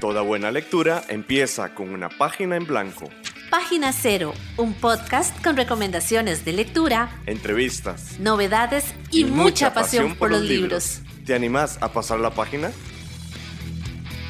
Toda buena lectura empieza con una página en blanco. Página Cero, un podcast con recomendaciones de lectura, entrevistas, novedades y, mucha, pasión, por los libros. ¿Te animás a pasar la página?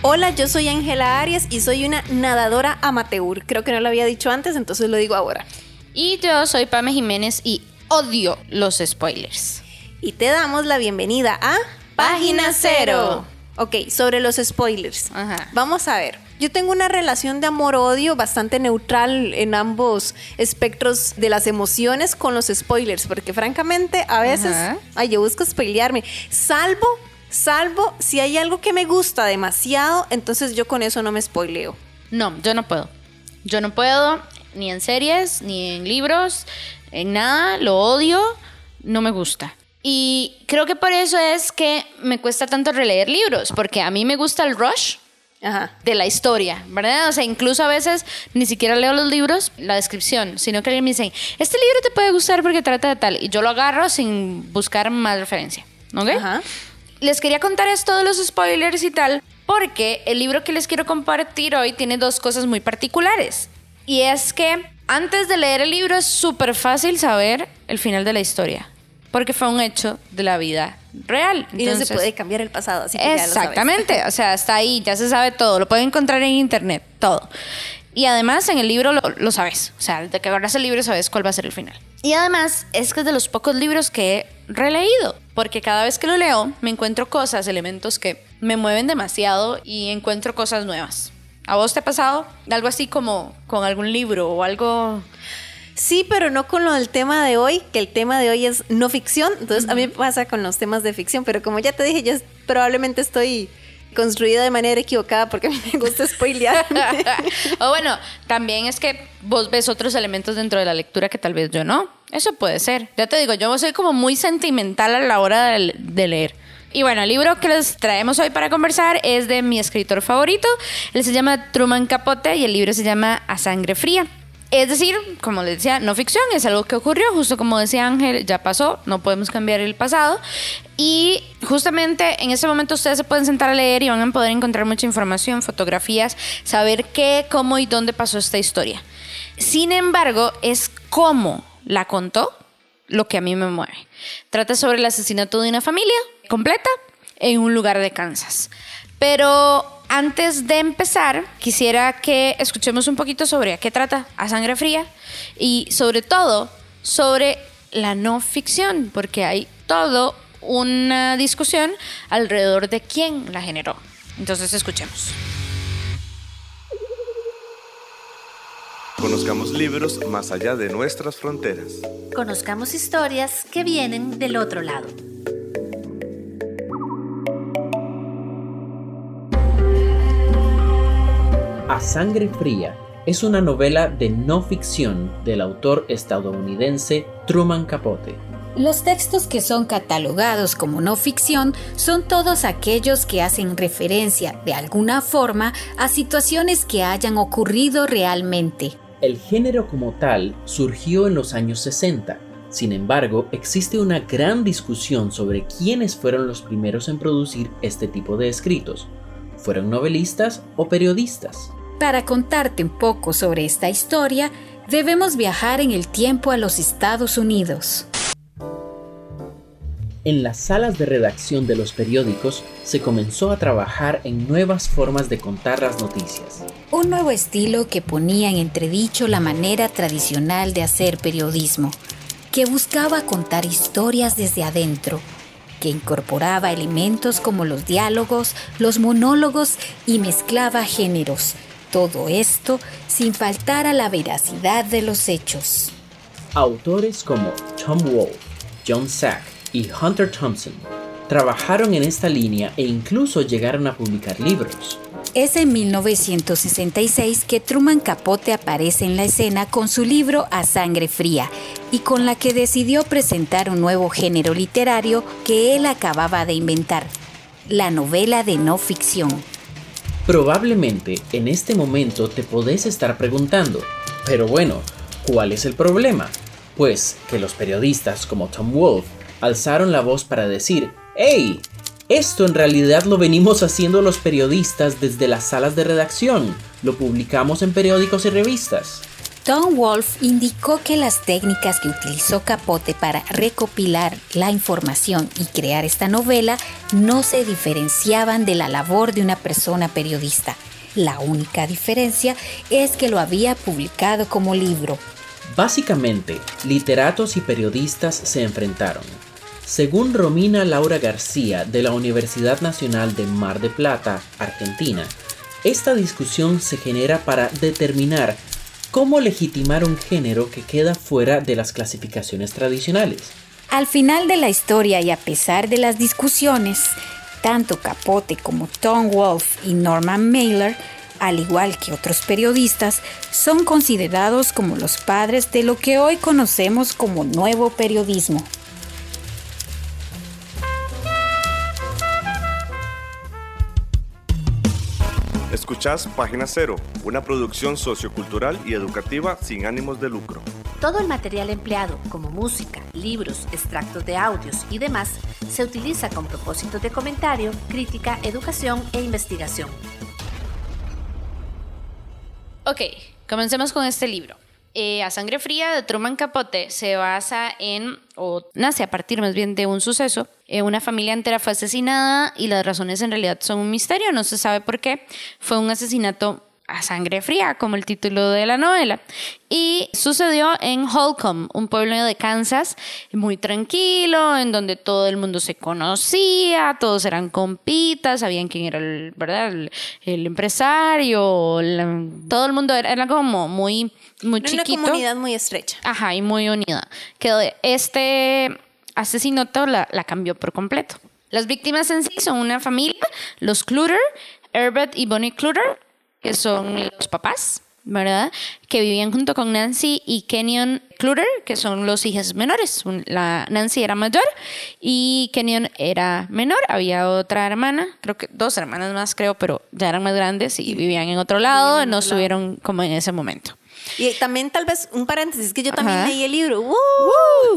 Hola, yo soy Ángela Arias y soy una nadadora amateur. Creo que no lo había dicho antes, entonces lo digo ahora. Y yo soy Pame Jiménez y odio los spoilers. Y te damos la bienvenida a Página Cero. Ok, sobre los spoilers. Ajá. Vamos a ver. Yo tengo una relación de amor-odio bastante neutral en ambos espectros de las emociones con los spoilers, porque francamente a veces, Ajá. ay, yo busco spoilearme, salvo, salvo si hay algo que me gusta demasiado, entonces yo con eso no me spoileo. No, yo no puedo. Yo no puedo, ni en series, ni en libros, en nada, lo odio, no me gusta. Y creo que por eso es que me cuesta tanto releer libros, porque a mí me gusta el rush Ajá. de la historia, ¿verdad? O sea, incluso a veces ni siquiera leo los libros, la descripción, sino que alguien me dice, este libro te puede gustar porque trata de tal, y yo lo agarro sin buscar más referencia, ¿ok? Ajá. Les quería contar esto de los spoilers y tal, porque el libro que les quiero compartir hoy tiene dos cosas muy particulares. Y es que antes de leer el libro es súper fácil saber el final de la historia, porque fue un hecho de la vida real. Y no se puede cambiar el pasado, así que ya lo. Exactamente, o sea, está ahí, ya se sabe todo, lo pueden encontrar en internet, todo. Y además en el libro lo, lo sabes, o sea, de que agarras el libro sabes cuál va a ser el final. Y además es que es de los pocos libros que he releído, porque cada vez que lo leo me encuentro cosas, elementos que me mueven demasiado y encuentro cosas nuevas. ¿A vos te ha pasado algo así como con algún libro o algo? Sí, pero no con lo del tema de hoy, que el tema de hoy es no ficción. Entonces, a mí me pasa con los temas de ficción, pero como ya te dije, yo probablemente estoy construida de manera equivocada porque a mí me gusta spoilear. o bueno, también es que vos ves otros elementos dentro de la lectura que tal vez yo no. Eso puede ser. Ya te digo, yo soy como muy sentimental a la hora de, de leer. Y bueno, el libro que les traemos hoy para conversar es de mi escritor favorito. Él se llama Truman Capote y el libro se llama A Sangre Fría. Es decir, como les decía, no ficción, es algo que ocurrió, justo como decía Ángel, ya pasó, no podemos cambiar el pasado. Y justamente en ese momento ustedes se pueden sentar a leer y van a poder encontrar mucha información, fotografías, saber qué, cómo y dónde pasó esta historia. Sin embargo, es cómo la contó lo que a mí me mueve. Trata sobre el asesinato de una familia completa en un lugar de Kansas. Pero antes de empezar, quisiera que escuchemos un poquito sobre a qué trata A Sangre Fría y sobre todo sobre la no ficción, porque hay todo una discusión alrededor de quién la generó. Entonces escuchemos. Conozcamos libros más allá de nuestras fronteras. Conozcamos historias que vienen del otro lado. A Sangre Fría es una novela de no ficción del autor estadounidense Truman Capote. Los textos que son catalogados como no ficción son todos aquellos que hacen referencia de alguna forma a situaciones que hayan ocurrido realmente. El género como tal surgió en los años 60. Sin embargo, existe una gran discusión sobre quiénes fueron los primeros en producir este tipo de escritos. ¿Fueron novelistas o periodistas? Para contarte un poco sobre esta historia, debemos viajar en el tiempo a los Estados Unidos. En las salas de redacción de los periódicos se comenzó a trabajar en nuevas formas de contar las noticias. Un nuevo estilo que ponía en entredicho la manera tradicional de hacer periodismo, que buscaba contar historias desde adentro, que incorporaba elementos como los diálogos, los monólogos y mezclaba géneros. Todo esto sin faltar a la veracidad de los hechos. Autores como Tom Wolfe, John Sack y Hunter Thompson trabajaron en esta línea e incluso llegaron a publicar libros. Es en 1966 que Truman Capote aparece en la escena con su libro A Sangre Fría y con la que decidió presentar un nuevo género literario que él acababa de inventar, la novela de no ficción. Probablemente en este momento te podés estar preguntando, pero bueno, ¿cuál es el problema? Pues que los periodistas como Tom Wolfe alzaron la voz para decir, ¡Hey! Esto en realidad lo venimos haciendo los periodistas desde las salas de redacción. Lo publicamos en periódicos y revistas. Tom Wolfe indicó que las técnicas que utilizó Capote para recopilar la información y crear esta novela no se diferenciaban de la labor de una persona periodista. La única diferencia es que lo había publicado como libro. Básicamente, literatos y periodistas se enfrentaron. Según Romina Laura García de la Universidad Nacional de Mar de Plata, Argentina, esta discusión se genera para determinar cómo legitimar un género que queda fuera de las clasificaciones tradicionales. Al final de la historia y a pesar de las discusiones, tanto Capote como Tom Wolfe y Norman Mailer, al igual que otros periodistas, son considerados como los padres de lo que hoy conocemos como nuevo periodismo. Escuchás Página Cero, una producción sociocultural y educativa sin ánimos de lucro. Todo el material empleado, como música, libros, extractos de audios y demás, se utiliza con propósitos de comentario, crítica, educación e investigación. Ok, comencemos con este libro. Eh, a Sangre Fría de Truman Capote se basa en, o nace a partir más bien de un suceso. Eh, una familia entera fue asesinada y las razones en realidad son un misterio, no se sabe por qué. Fue un asesinato a sangre fría, como el título de la novela. Y sucedió en Holcomb, un pueblo de Kansas, muy tranquilo, en donde todo el mundo se conocía, todos eran compitas, sabían quién era el, ¿verdad? el, empresario, todo el mundo era, como muy, muy chiquito. Una comunidad muy estrecha. Ajá, y muy unida. Que este asesinato la, la cambió por completo. Las víctimas en sí son una familia, los Clutter, Herbert y Bonnie Clutter, que son los papás, ¿verdad? Que vivían junto con Nancy y Kenyon Clutter, que son los hijos menores. La Nancy era mayor y Kenyon era menor. Había otra hermana, creo que dos hermanas más, creo, pero ya eran más grandes y vivían en otro lado, no estuvieron como en ese momento. Y también tal vez un paréntesis, que yo también leí el libro. ¡Woo!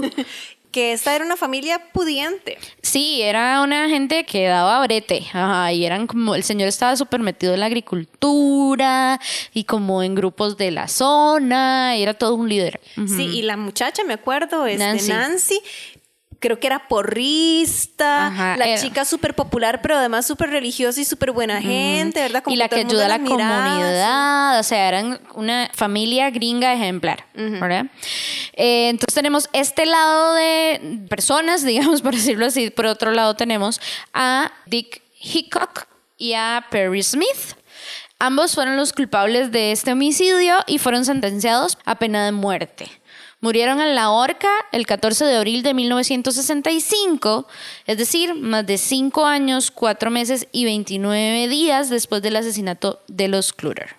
que esta era una familia pudiente. Sí, era una gente que daba brete. Ajá, y eran como, el señor estaba súper metido en la agricultura y como en grupos de la zona, era todo un líder. Sí, y la muchacha, me acuerdo, es de Nancy creo que era porrista, la chica súper popular, pero además súper religiosa y súper buena gente, ¿verdad? y la que ayuda a la comunidad, o sea, eran una familia gringa ejemplar, ¿verdad? Eh, entonces tenemos este lado de personas, digamos, por decirlo así, por otro lado tenemos a Dick Hickok y a Perry Smith. Ambos fueron los culpables de este homicidio y fueron sentenciados a pena de muerte. Murieron en la horca el 14 de abril de 1965, es decir, más de cinco años, cuatro meses y 29 días después del asesinato de los Clutter.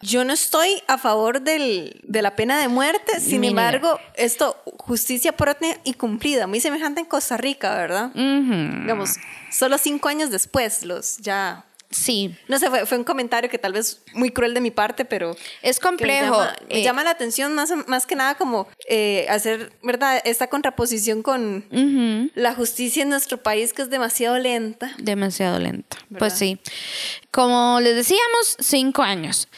Yo no estoy a favor del, de la pena de muerte, sin embargo, esto, justicia propia y cumplida, muy semejante en Costa Rica, ¿verdad? Digamos, solo cinco años después, los ya Sí. No sé, fue, un comentario que tal vez muy cruel de mi parte, pero... Es complejo. Me llama, eh, la atención más, más que nada como eh, hacer, ¿verdad? Esta contraposición con la justicia en nuestro país que es demasiado lenta. Demasiado lenta. Pues sí. Como les decíamos, cinco años.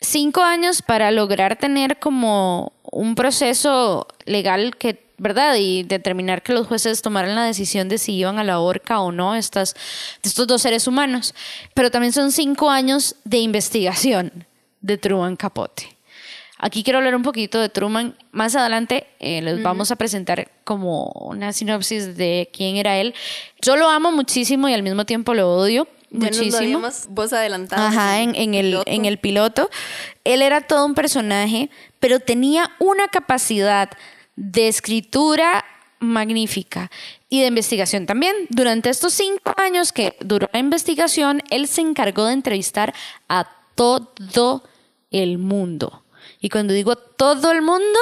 Cinco años para lograr tener como un proceso legal que ¿verdad? Y determinar que los jueces tomaran la decisión de si iban a la horca o no estas, estos dos seres humanos. Pero también son cinco años de investigación de Truman Capote. Aquí quiero hablar un poquito de Truman. Más adelante eh, les vamos a presentar como una sinopsis de quién era él. Yo lo amo muchísimo y al mismo tiempo lo odio. muchísimo. voz adelantada. Ajá, en, en, el, en el piloto. Él era todo un personaje, pero tenía una capacidad de escritura magnífica y de investigación también. Durante estos cinco años que duró la investigación, él se encargó de entrevistar a todo el mundo. Y cuando digo todo el mundo,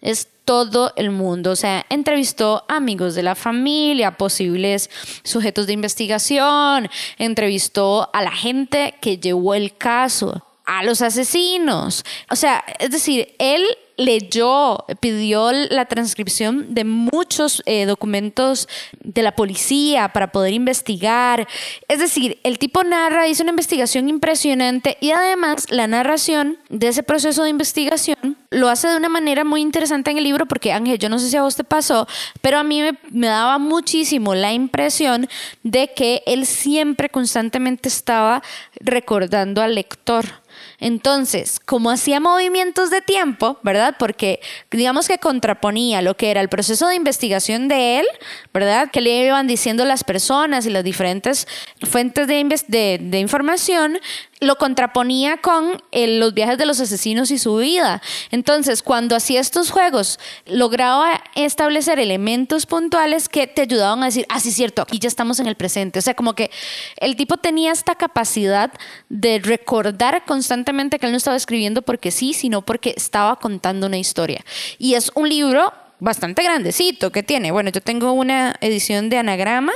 es todo el mundo. O sea, entrevistó amigos de la familia, posibles sujetos de investigación, entrevistó a la gente que llevó el caso, a los asesinos. O sea, es decir, él leyó, pidió la transcripción de muchos eh, documentos de la policía para poder investigar. Es decir, el tipo narra, hizo una investigación impresionante y además la narración de ese proceso de investigación lo hace de una manera muy interesante en el libro porque Ángel, yo no sé si a vos te pasó, pero a mí me, me daba muchísimo la impresión de que él siempre constantemente estaba recordando al lector entonces, como hacía movimientos de tiempo, ¿verdad? Porque digamos que contraponía lo que era el proceso de investigación de él, ¿verdad? Que le iban diciendo las personas y las diferentes fuentes de, de información, lo contraponía con los viajes de los asesinos y su vida. Entonces, cuando hacía estos juegos, lograba establecer elementos puntuales que te ayudaban a decir, ah, sí, cierto, aquí ya estamos en el presente. O sea, como que el tipo tenía esta capacidad de recordar constantemente que él no estaba escribiendo porque sí, sino porque estaba contando una historia. Y es un libro bastante grandecito que tiene. Bueno, yo tengo una edición de anagrama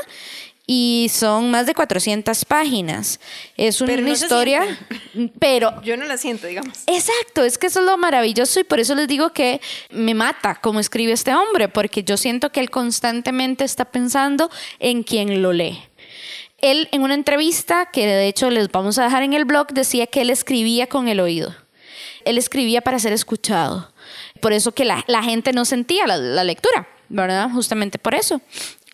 y son más de 400 páginas. Es una historia, pero... Yo no la siento, digamos. Exacto, es que eso es lo maravilloso y por eso les digo que me mata cómo escribe este hombre, porque yo siento que él constantemente está pensando en quien lo lee. Él en una entrevista, que de hecho les vamos a dejar en el blog, decía que él escribía con el oído. Él escribía para ser escuchado. Por eso que la, gente no sentía la, la lectura, ¿verdad? Justamente por eso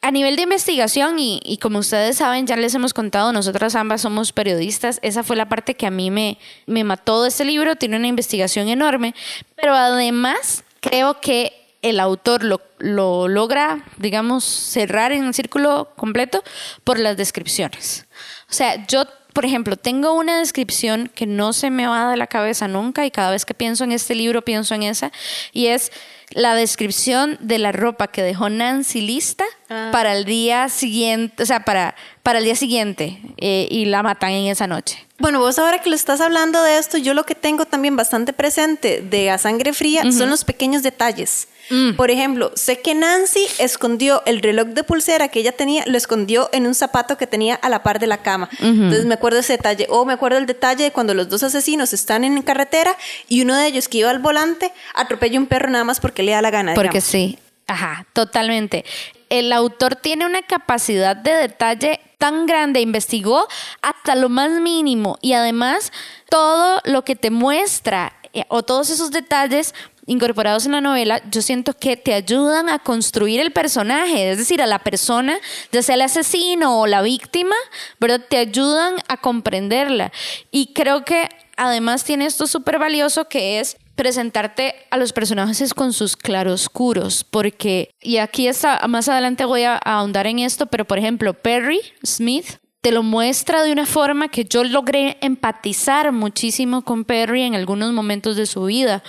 a nivel de investigación, y, como ustedes saben, ya les hemos contado, nosotras ambas somos periodistas, esa fue la parte que a mí me, me mató de este libro, tiene una investigación enorme, pero además creo que el autor lo, lo logra, digamos, cerrar en un círculo completo por las descripciones. O sea, yo por ejemplo, tengo una descripción que no se me va de la cabeza nunca y cada vez que pienso en este libro pienso en esa y es la descripción de la ropa que dejó Nancy lista ah. para el día siguiente, o sea, para, para el día siguiente eh, y la matan en esa noche. Bueno, vos ahora que lo estás hablando de esto, yo lo que tengo también bastante presente de A Sangre Fría son los pequeños detalles. Mm. Por ejemplo, sé que Nancy escondió el reloj de pulsera que ella tenía, lo escondió en un zapato que tenía a la par de la cama. Entonces me acuerdo ese detalle. O me acuerdo el detalle de cuando los dos asesinos están en carretera y uno de ellos que iba al volante atropella un perro nada más porque le da la gana. Porque sí. Ajá, totalmente. El autor tiene una capacidad de detalle tan grande, investigó hasta lo más mínimo y además todo lo que te muestra eh, o todos esos detalles incorporados en la novela, yo siento que te ayudan a construir el personaje, es decir, a la persona, ya sea el asesino o la víctima, ¿verdad? Te ayudan a comprenderla. Y creo que además tiene esto súper valioso que es presentarte a los personajes con sus claroscuros, porque, y aquí está, más adelante voy a ahondar en esto, pero por ejemplo, Perry Smith te lo muestra de una forma que yo logré empatizar muchísimo con Perry en algunos momentos de su vida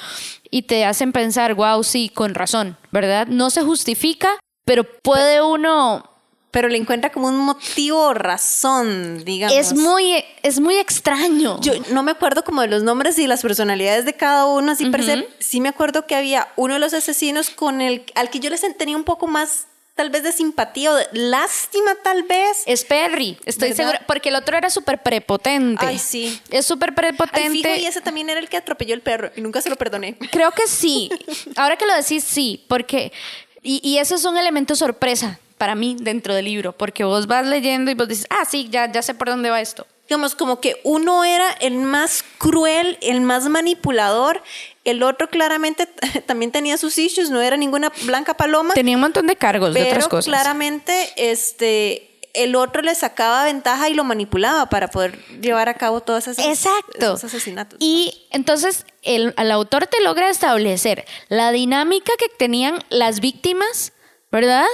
y te hacen pensar, wow, sí, con razón, ¿verdad? No se justifica, pero puede uno pero le encuentra como un motivo o razón, digamos. Es muy, es muy extraño. Yo no me acuerdo como de los nombres y las personalidades de cada uno, así per se. Sí me acuerdo que había uno de los asesinos con el al que yo les tenía un poco más tal vez de simpatía o de lástima tal vez. Es Perry, estoy segura, porque el otro era súper prepotente. Ay, sí. Es súper prepotente. y ese también era el que atropelló el perro y nunca se lo perdoné. Creo que sí. Ahora que lo decís, sí, porque... Y, y eso es un elemento sorpresa para mí dentro del libro, porque vos vas leyendo y vos dices, ah, sí, ya, ya sé por dónde va esto digamos, como que uno era el más cruel, el más manipulador, el otro claramente también tenía sus issues, no era ninguna blanca paloma. Tenía un montón de cargos de otras cosas. claramente, este el otro le sacaba ventaja y lo manipulaba para poder llevar a cabo todas esas, Exacto. esos asesinatos. Y entonces el, el, autor te logra establecer la dinámica que tenían las víctimas ¿verdad?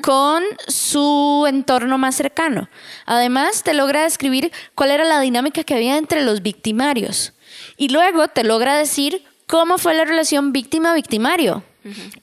Con su entorno más cercano. Además, te logra describir cuál era la dinámica que había entre los victimarios. Y luego te logra decir cómo fue la relación víctima-victimario.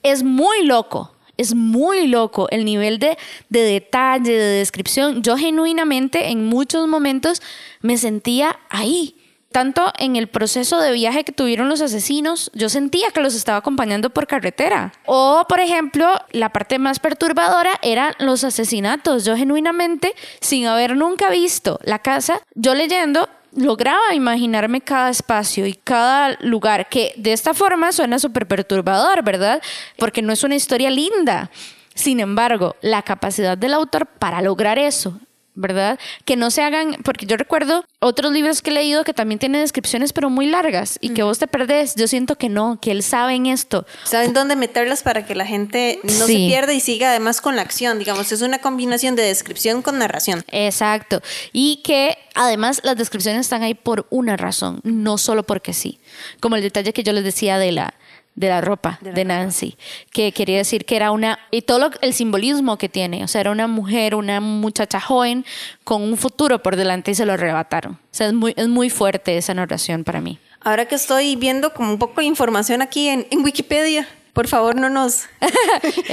Es muy loco. Es muy loco el nivel de, de detalle, de descripción. Yo genuinamente en muchos momentos me sentía ahí tanto en el proceso de viaje que tuvieron los asesinos, yo sentía que los estaba acompañando por carretera. O, por ejemplo, la parte más perturbadora eran los asesinatos. Yo genuinamente, sin haber nunca visto la casa, yo leyendo, lograba imaginarme cada espacio y cada lugar, que de esta forma suena súper perturbador, ¿verdad? Porque no es una historia linda. Sin embargo, la capacidad del autor para lograr eso ¿verdad? Que no se hagan, porque yo recuerdo otros libros que he leído que también tienen descripciones pero muy largas y que vos te perdés. Yo siento que no, que él sabe en esto. Saben dónde meterlas para que la gente no se pierda y siga además con la acción, digamos, es una combinación de descripción con narración. Exacto. Y que además las descripciones están ahí por una razón, no solo porque sí. Como el detalle que yo les decía de la de la ropa de, Nancy, que quería decir que era una, y todo el simbolismo que tiene, o sea, era una mujer, una muchacha joven con un futuro por delante y se lo arrebataron. O sea, es muy, es muy fuerte esa narración para mí. Ahora que estoy viendo como un poco de información aquí en, en Wikipedia, por favor, no nos.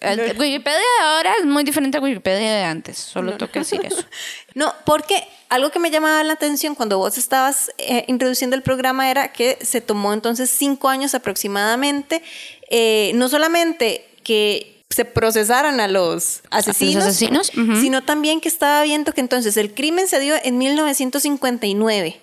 Eh, Wikipedia de ahora es muy diferente a Wikipedia de antes. Solo tengo que decir eso. No, porque algo que me llamaba la atención cuando vos estabas eh, introduciendo el programa era que se tomó entonces cinco años aproximadamente, eh, no solamente que se procesaran a los asesinos, asesinos? sino también que estaba viendo que entonces el crimen se dio en 1959.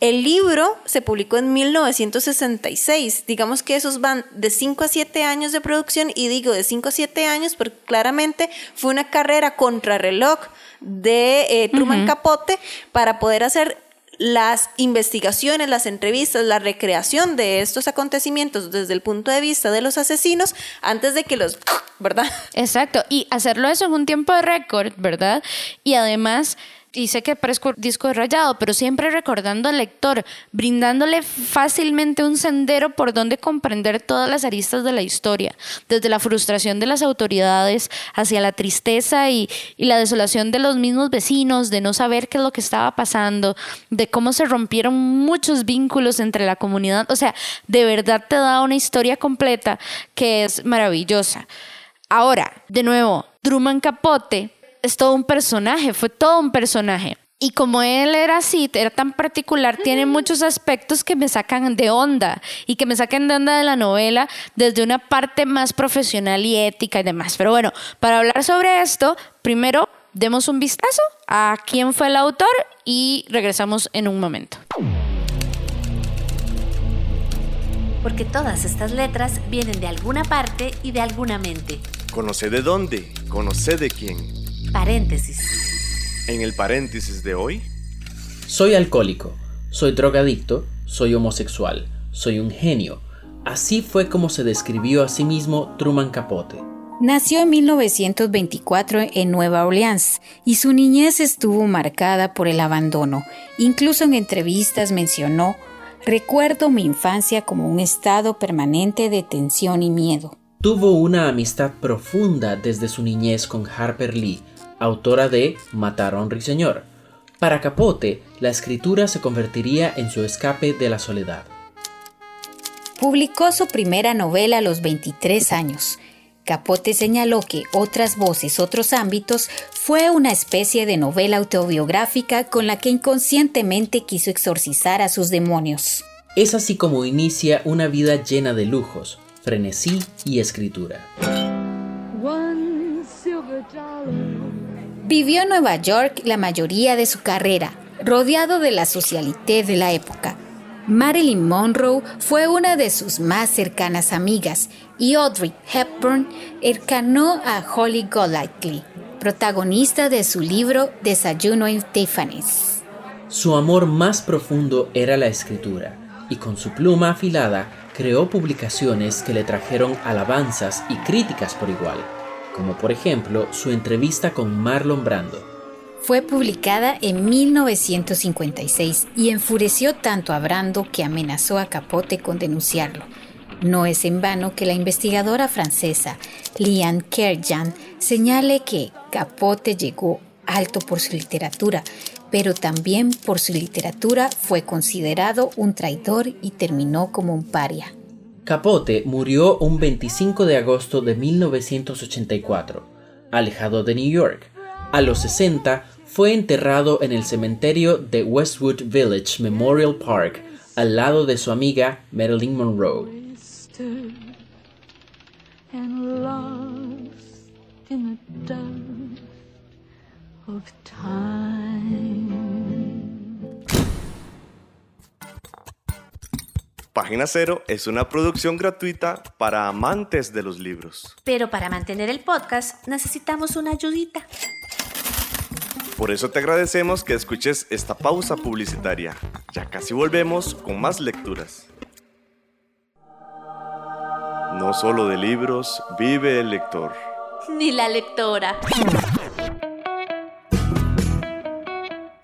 El libro se publicó en 1966. Digamos que esos van de 5 a 7 años de producción y digo de 5 a 7 años porque claramente fue una carrera contrarreloj de eh, Truman Capote para poder hacer las investigaciones, las entrevistas, la recreación de estos acontecimientos desde el punto de vista de los asesinos antes de que los, ¿verdad? Exacto, y hacerlo eso en un tiempo de récord, ¿verdad? Y además y sé que parezco disco rayado, pero siempre recordando al lector, brindándole fácilmente un sendero por donde comprender todas las aristas de la historia, desde la frustración de las autoridades hacia la tristeza y, y la desolación de los mismos vecinos, de no saber qué es lo que estaba pasando, de cómo se rompieron muchos vínculos entre la comunidad. O sea, de verdad te da una historia completa que es maravillosa. Ahora, de nuevo, Truman Capote es todo un personaje, fue todo un personaje. Y como él era así, era tan particular, tiene muchos aspectos que me sacan de onda y que me sacan de onda de la novela desde una parte más profesional y ética y demás. Pero bueno, para hablar sobre esto, primero demos un vistazo a quién fue el autor y regresamos en un momento. Porque todas estas letras vienen de alguna parte y de alguna mente. Conoce de dónde, conoce de quién. Paréntesis. En el paréntesis de hoy. Soy alcohólico, soy drogadicto, soy homosexual, soy un genio. Así fue como se describió a sí mismo Truman Capote. Nació en 1924 en Nueva Orleans y su niñez estuvo marcada por el abandono. Incluso en entrevistas mencionó, recuerdo mi infancia como un estado permanente de tensión y miedo. Tuvo una amistad profunda desde su niñez con Harper Lee, autora de Matar a un Ruiseñor. Para Capote, la escritura se convertiría en su escape de la soledad. Publicó su primera novela a los 23 años. Capote señaló que Otras voces, otros ámbitos fue una especie de novela autobiográfica con la que inconscientemente quiso exorcizar a sus demonios. Es así como inicia una vida llena de lujos, frenesí y escritura. Vivió en Nueva York la mayoría de su carrera, rodeado de la socialité de la época. Marilyn Monroe fue una de sus más cercanas amigas y Audrey Hepburn encarnó a Holly Golightly, protagonista de su libro Desayuno en Tiffany's. Su amor más profundo era la escritura y con su pluma afilada creó publicaciones que le trajeron alabanzas y críticas por igual como por ejemplo su entrevista con Marlon Brando. Fue publicada en 1956 y enfureció tanto a Brando que amenazó a Capote con denunciarlo. No es en vano que la investigadora francesa Liane Kerjan señale que Capote llegó alto por su literatura, pero también por su literatura fue considerado un traidor y terminó como un paria. Capote murió un 25 de agosto de 1984, alejado de New York. A los 60 fue enterrado en el cementerio de Westwood Village Memorial Park, al lado de su amiga Marilyn Monroe. Página Cero es una producción gratuita para amantes de los libros. Pero para mantener el podcast necesitamos una ayudita. Por eso te agradecemos que escuches esta pausa publicitaria. Ya casi volvemos con más lecturas. No solo de libros vive el lector. Ni la lectora.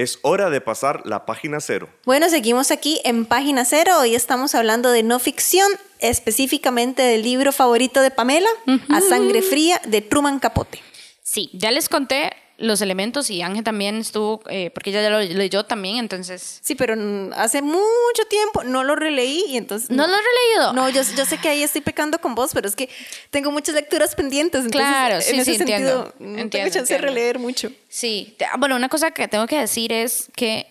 Es hora de pasar la página cero. Bueno, seguimos aquí en página cero. Hoy estamos hablando de no ficción, específicamente del libro favorito de Pamela, A Sangre Fría, de Truman Capote. Sí, ya les conté los elementos y Ángel también estuvo, eh, porque ella ya lo leyó también, entonces... Sí, pero hace mucho tiempo no lo releí y entonces... ¿No, lo he releído? No, yo, yo sé que ahí estoy pecando con vos, pero es que tengo muchas lecturas pendientes. Entonces, claro, sí, en ese sí, sentido, entiendo. no entiendo, tengo chance de entiendo. releer mucho. Sí, te- bueno, una cosa que tengo que decir es que,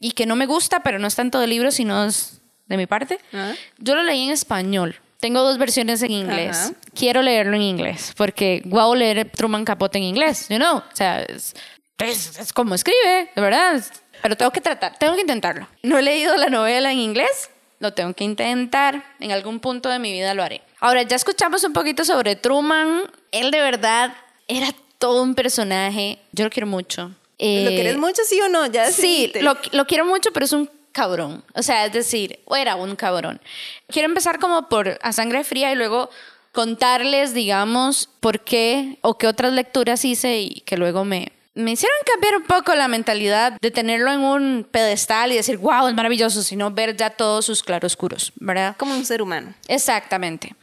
y que no me gusta, pero no es tanto del libro, sino es de mi parte, Ajá. yo lo leí en español. Tengo dos versiones en inglés. Ajá. Quiero leerlo en inglés, porque guau leer Truman Capote en inglés, you know? O sea, es, es, es como escribe, de verdad. Pero tengo que tratar, tengo que intentarlo. No he leído la novela en inglés, lo tengo que intentar. En algún punto de mi vida lo haré. Ahora, ya escuchamos un poquito sobre Truman. Él de verdad era todo un personaje. Yo lo quiero mucho. ¿Lo Eh, querés mucho, sí o no? Ya Sí, lo, lo quiero mucho, pero es un cabrón. O sea, es decir, era un cabrón. Quiero empezar como por a sangre fría y luego contarles, digamos, por qué o qué otras lecturas hice y que luego me, me hicieron cambiar un poco la mentalidad de tenerlo en un pedestal y decir, wow, es maravilloso, sino ver ya todos sus claroscuros, ¿verdad? Como un ser humano. Exactamente.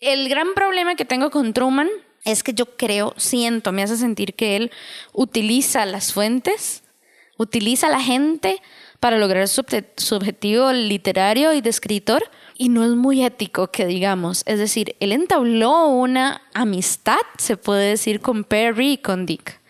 El gran problema que tengo con Truman es que yo creo, siento, me hace sentir que él utiliza las fuentes, utiliza la gente para lograr su, obje- su objetivo literario y de escritor y no es muy ético que digamos. Es decir, él entabló una amistad, se puede decir, con Perry y con Dick.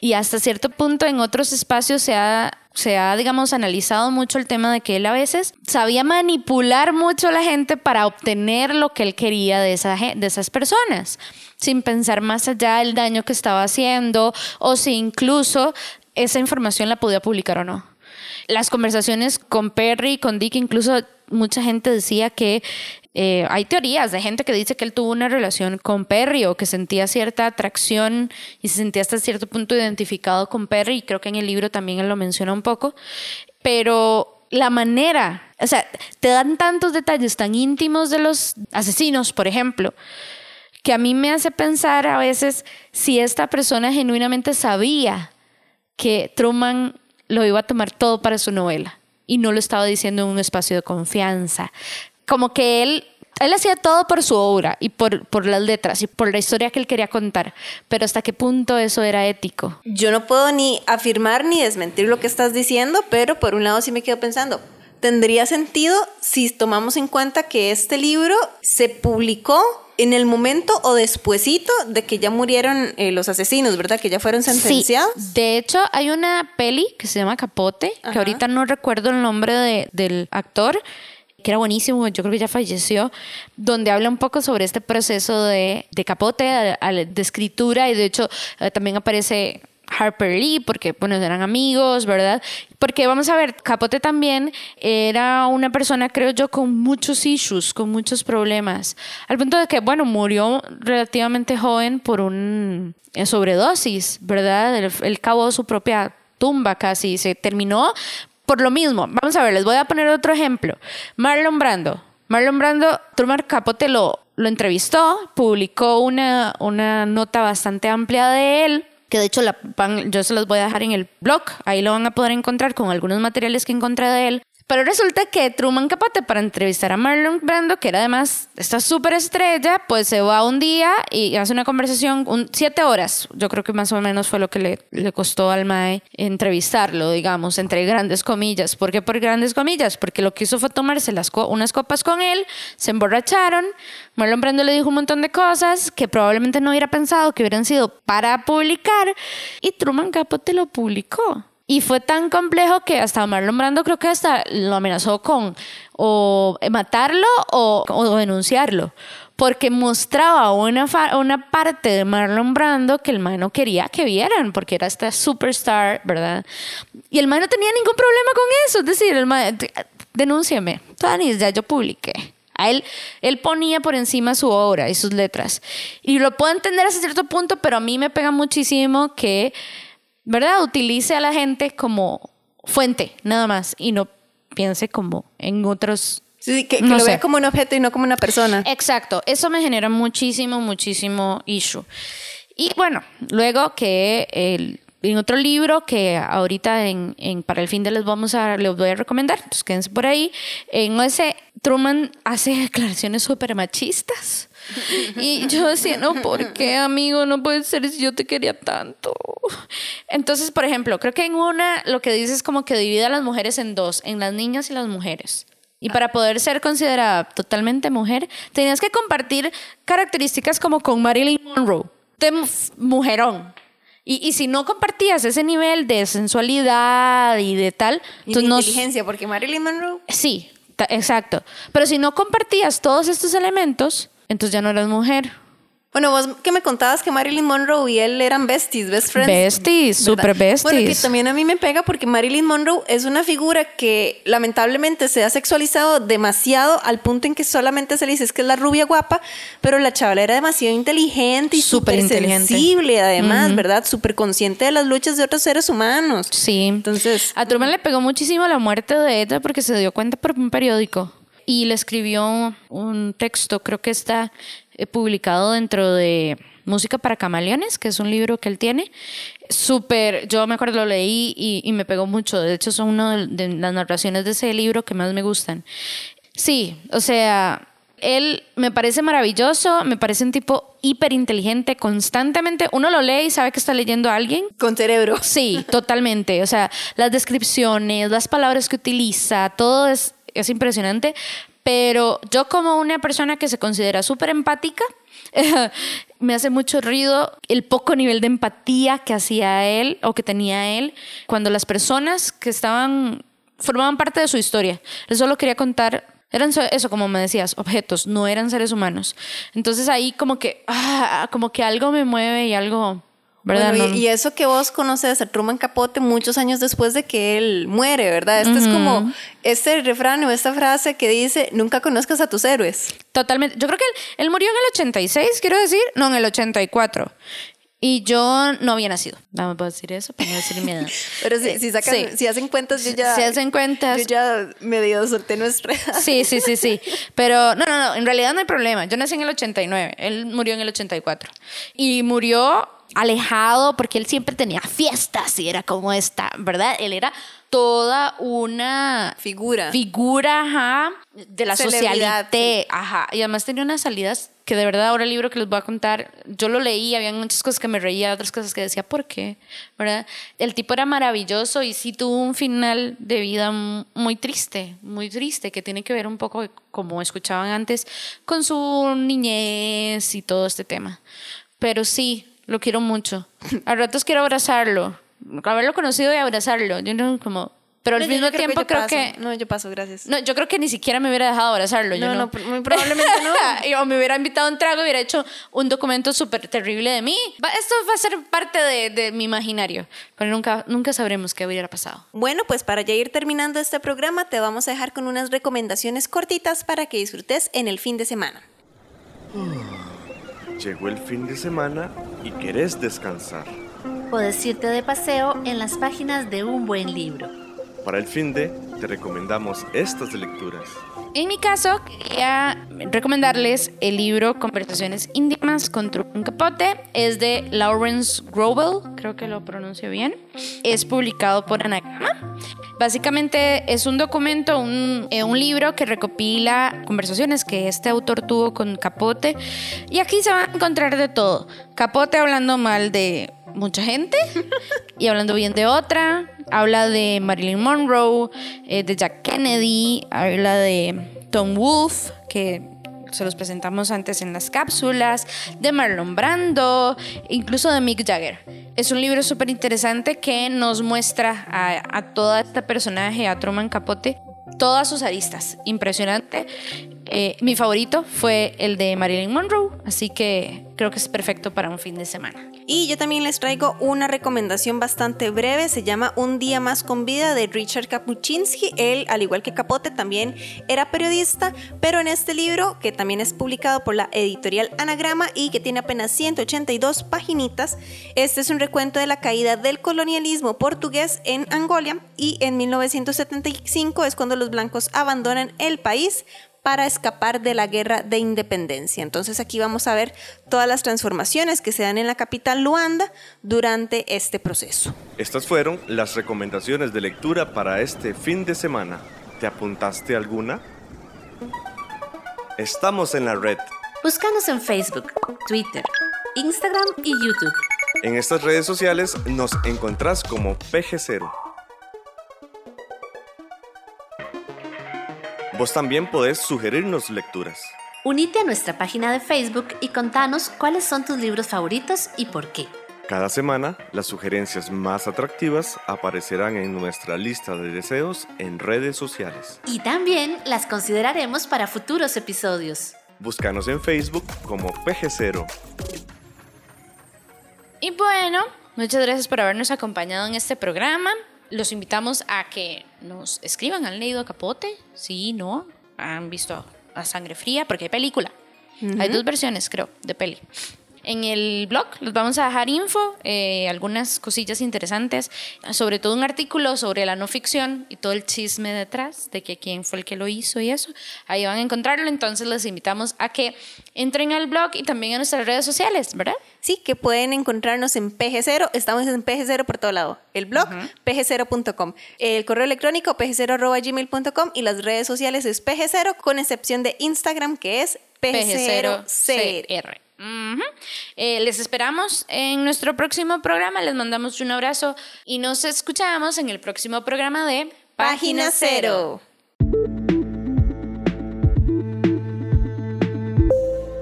Y hasta cierto punto en otros espacios se ha, se ha, digamos, analizado mucho el tema de que él a veces sabía manipular mucho a la gente para obtener lo que él quería de, esa, de esas personas, sin pensar más allá del daño que estaba haciendo o si incluso esa información la podía publicar o no. Las conversaciones con Perry con Dick, incluso mucha gente decía que eh, hay teorías de gente que dice que él tuvo una relación con Perry o que sentía cierta atracción y se sentía hasta cierto punto identificado con Perry, y creo que en el libro también él lo menciona un poco, pero la manera, o sea, te dan tantos detalles tan íntimos de los asesinos, por ejemplo, que a mí me hace pensar a veces si esta persona genuinamente sabía que Truman lo iba a tomar todo para su novela y no lo estaba diciendo en un espacio de confianza. Como que él, él hacía todo por su obra y por, por las letras y por la historia que él quería contar, pero hasta qué punto eso era ético. Yo no puedo ni afirmar ni desmentir lo que estás diciendo, pero por un lado sí me quedo pensando, tendría sentido si tomamos en cuenta que este libro se publicó en el momento o despuesito de que ya murieron eh, los asesinos, ¿verdad? Que ya fueron sentenciados. Sí, de hecho hay una peli que se llama Capote, que ahorita no recuerdo el nombre de- del actor, que era buenísimo, yo creo que ya falleció, donde habla un poco sobre este proceso de, de Capote, a- a- de escritura, y de hecho eh, también aparece Harper Lee, porque bueno, eran amigos, ¿verdad? Porque vamos a ver, Capote también era una persona, creo yo, con muchos issues, con muchos problemas, al punto de que, bueno, murió relativamente joven por un eh, sobredosis, ¿verdad? Él, él cavó su propia tumba casi, se terminó por lo mismo. Vamos a ver, les voy a poner otro ejemplo. Marlon Brando. Marlon Brando, Truman Capote lo, lo entrevistó, publicó una, una nota bastante amplia de él, que de hecho la van- yo se los voy a dejar en el blog, ahí lo van a poder encontrar con algunos materiales que encontré de él. Pero resulta que Truman Capote, para entrevistar a Marlon Brando, que era además esta súper estrella, pues se va un día y hace una conversación, un, siete horas. Yo creo que más o menos fue lo que le, le costó al Mae entrevistarlo, digamos, entre grandes comillas. ¿Por qué por grandes comillas? Porque lo que hizo fue tomarse las unas copas con él, se emborracharon. Marlon Brando le dijo un montón de cosas que probablemente no hubiera pensado que hubieran sido para publicar y Truman Capote lo publicó. Y fue tan complejo que hasta Marlon Brando creo que hasta lo amenazó con o matarlo o, denunciarlo. Porque mostraba una, una parte de Marlon Brando que el man quería que vieran, porque era esta superstar, ¿verdad? Y el man no tenía ningún problema con eso. Es decir, el man, denúnciame. Ya yo publiqué. A él, él ponía por encima su obra y sus letras. Y lo puedo entender hasta cierto punto, pero a mí me pega muchísimo que, ¿verdad? Utilice a la gente como fuente, nada más, y no piense como en otros... Sí, que, que No lo sé. vea como un objeto y no como una persona. Exacto, eso me genera muchísimo, muchísimo issue. Y bueno, luego que el, en otro libro que ahorita en, en- para el fin de les vamos a les voy a recomendar, entonces quédense por ahí. En ese Truman hace declaraciones súper machistas. Y yo decía, no, ¿por qué, amigo? No puede ser si yo te quería tanto. Entonces, por ejemplo, creo que en una lo que dice es como que divide a las mujeres en dos, en las niñas y las mujeres. Y para poder ser considerada totalmente mujer, tenías que compartir características como con Marilyn Monroe, de mu- mujerón. Y, y si no compartías ese nivel de sensualidad y de tal, Y de no, inteligencia, porque Marilyn Monroe. Sí, exacto. Pero si no compartías todos estos elementos, entonces ya no eras mujer. Bueno, vos que me contabas que Marilyn Monroe y él eran besties, best friends. Besties, ¿verdad? super besties. Bueno, que también a mí me pega porque Marilyn Monroe es una figura que lamentablemente se ha sexualizado demasiado al punto en que solamente se le dice es que es la rubia guapa, pero la chavala era demasiado inteligente y Súper sensible además, ¿verdad? Súper consciente de las luchas de otros seres humanos. Sí. Entonces, A Truman le pegó muchísimo la muerte de ella porque se dio cuenta por un periódico y le escribió un texto, creo que está eh, publicado dentro de Música para Camaleones, que es un libro que él tiene. Súper, yo me acuerdo, lo leí y, y me pegó mucho. De hecho, son una de, de las narraciones de ese libro que más me gustan. Sí, o sea, él me parece maravilloso, me parece un tipo hiper inteligente, constantemente. Uno lo lee y sabe que está leyendo a alguien. con cerebro. Sí, totalmente. O sea, las descripciones, las palabras que utiliza, todo es, es impresionante. Pero yo como una persona que se considera súper empática, me hace mucho ruido el poco nivel de empatía que hacía él o que tenía él cuando las personas que estaban, formaban parte de su historia. Él solo quería contar eran so- eso, como me decías, objetos, no eran seres humanos. Entonces ahí como que, ah, como que algo me mueve y algo, ¿verdad? Bueno, y, No- y eso que vos conoces a Truman Capote muchos años después de que él muere, ¿verdad? Este es como este refrán o esta frase que dice, nunca conozcas a tus héroes. Totalmente. Yo creo que él, él murió en el 86, quiero decir. No, en el 84. Y yo no había nacido. No me puedo decir eso para no decir mi edad. Pero si, si sacan, Sí. si hacen cuentas, yo ya... Si hacen cuentas. Yo ya medio solté nuestra edad. Sí, sí, sí, sí. Pero no, no, no. En realidad no hay problema. Yo nací en el 89. Él murió en el 84. Y murió alejado porque él siempre tenía fiestas y era como esta, ¿verdad? Él era toda una Figura. figura ajá, de la socialité. Ajá. Y además tenía unas salidas que de verdad ahora el libro que les voy a contar, yo lo leí, habían muchas cosas que me reía, otras cosas que decía, ¿por qué? ¿Verdad? El tipo era maravilloso y sí tuvo un final de vida muy triste, muy triste, que tiene que ver un poco, como escuchaban antes, con su niñez y todo este tema. Pero sí, lo quiero mucho. A ratos quiero abrazarlo, haberlo conocido y abrazarlo. Yo no como... Pero al No, mismo yo tiempo yo creo paso. que... No, yo paso, gracias. No, yo creo que ni siquiera me hubiera dejado abrazarlo. yo No, no, no, muy probablemente no. o me hubiera invitado a un trago y hubiera hecho un documento súper terrible de mí. Esto va a ser parte de, de mi imaginario, pero nunca, nunca sabremos qué hubiera pasado. Bueno, pues para ya ir terminando este programa, te vamos a dejar con unas recomendaciones cortitas para que disfrutes en el fin de semana. Llegó el fin de semana y querés descansar. Puedes irte de paseo en las páginas de un buen libro. para el fin de, te recomendamos estas lecturas. En mi caso, quería recomendarles el libro Conversaciones íntimas con un capote. Es de Lawrence Grobel, creo que lo pronuncio bien. Es publicado por Anagrama. Básicamente es un documento, eh, un libro que recopila conversaciones que este autor tuvo con Capote. Y aquí se va a encontrar de todo. Capote hablando mal de mucha gente y hablando bien de otra. Habla de Marilyn Monroe, eh, de Jack Kennedy, habla de Tom Wolfe, que se los presentamos antes en las cápsulas, de Marlon Brando, incluso de Mick Jagger. Es un libro súper interesante que nos muestra a, a todo este personaje, a Truman Capote, todas sus aristas. Impresionante. Eh, mi favorito fue el de Marilyn Monroe, así que creo que es perfecto para un fin de semana. Y yo también les traigo una recomendación bastante breve, se llama Un día más con vida de Richard Kapuczynski. Él, al igual que Capote, también era periodista, pero en este libro, que también es publicado por la editorial Anagrama y que tiene apenas 182 paginitas, este es un recuento de la caída del colonialismo portugués en Angola y en 1975 es cuando los blancos abandonan el país para escapar de la guerra de independencia. Entonces aquí vamos a ver todas las transformaciones que se dan en la capital Luanda durante este proceso. Estas fueron las recomendaciones de lectura para este fin de semana. ¿Te apuntaste alguna? Estamos en la red. Búscanos en Facebook, Twitter, Instagram y YouTube. En estas redes sociales nos encontrás como PG0. Vos también podés sugerirnos lecturas. Unite a nuestra página de Facebook y contanos cuáles son tus libros favoritos y por qué. Cada semana, las sugerencias más atractivas aparecerán en nuestra lista de deseos en redes sociales. Y también las consideraremos para futuros episodios. Búscanos en Facebook como PG0. Y bueno, muchas gracias por habernos acompañado en este programa. Los invitamos a que nos escriban, ¿han leído Capote? Sí, no, han visto a Sangre Fría, porque hay película. Hay dos versiones, creo, de peli. En el blog les vamos a dejar info, eh, algunas cosillas interesantes, sobre todo un artículo sobre la no ficción y todo el chisme detrás de que quién fue el que lo hizo y eso. Ahí van a encontrarlo, entonces les invitamos a que entren al blog y también a nuestras redes sociales, ¿verdad? Sí, que pueden encontrarnos en PG0, estamos en PG0 por todo lado. El blog, pg0.com. El correo electrónico, pg0.gmail.com y las redes sociales es PG0, con excepción de Instagram, que es PG0CR. PG0CR. Ujú. Eh, les esperamos en nuestro próximo programa. Les mandamos un abrazo y nos escuchamos en el próximo programa de Página Cero.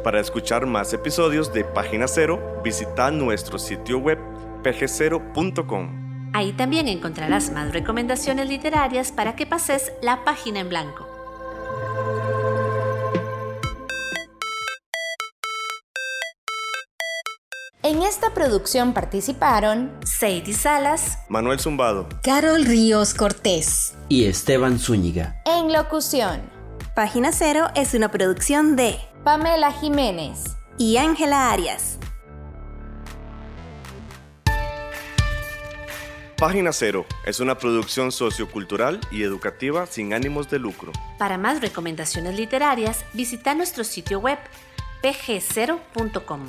Para escuchar más episodios de Página Cero, visita nuestro sitio web pg0.com. Ahí también encontrarás más recomendaciones literarias para que pases la página en blanco. En esta producción participaron Sadie Salas, Manuel Zumbado, Carol Ríos Cortés. Y Esteban Zúñiga. En locución, Página Cero es una producción de Pamela Jiménez. y Ángela Arias. Página Cero es una producción sociocultural y educativa sin ánimos de lucro. Para más recomendaciones literarias, visita nuestro sitio web pg0.com.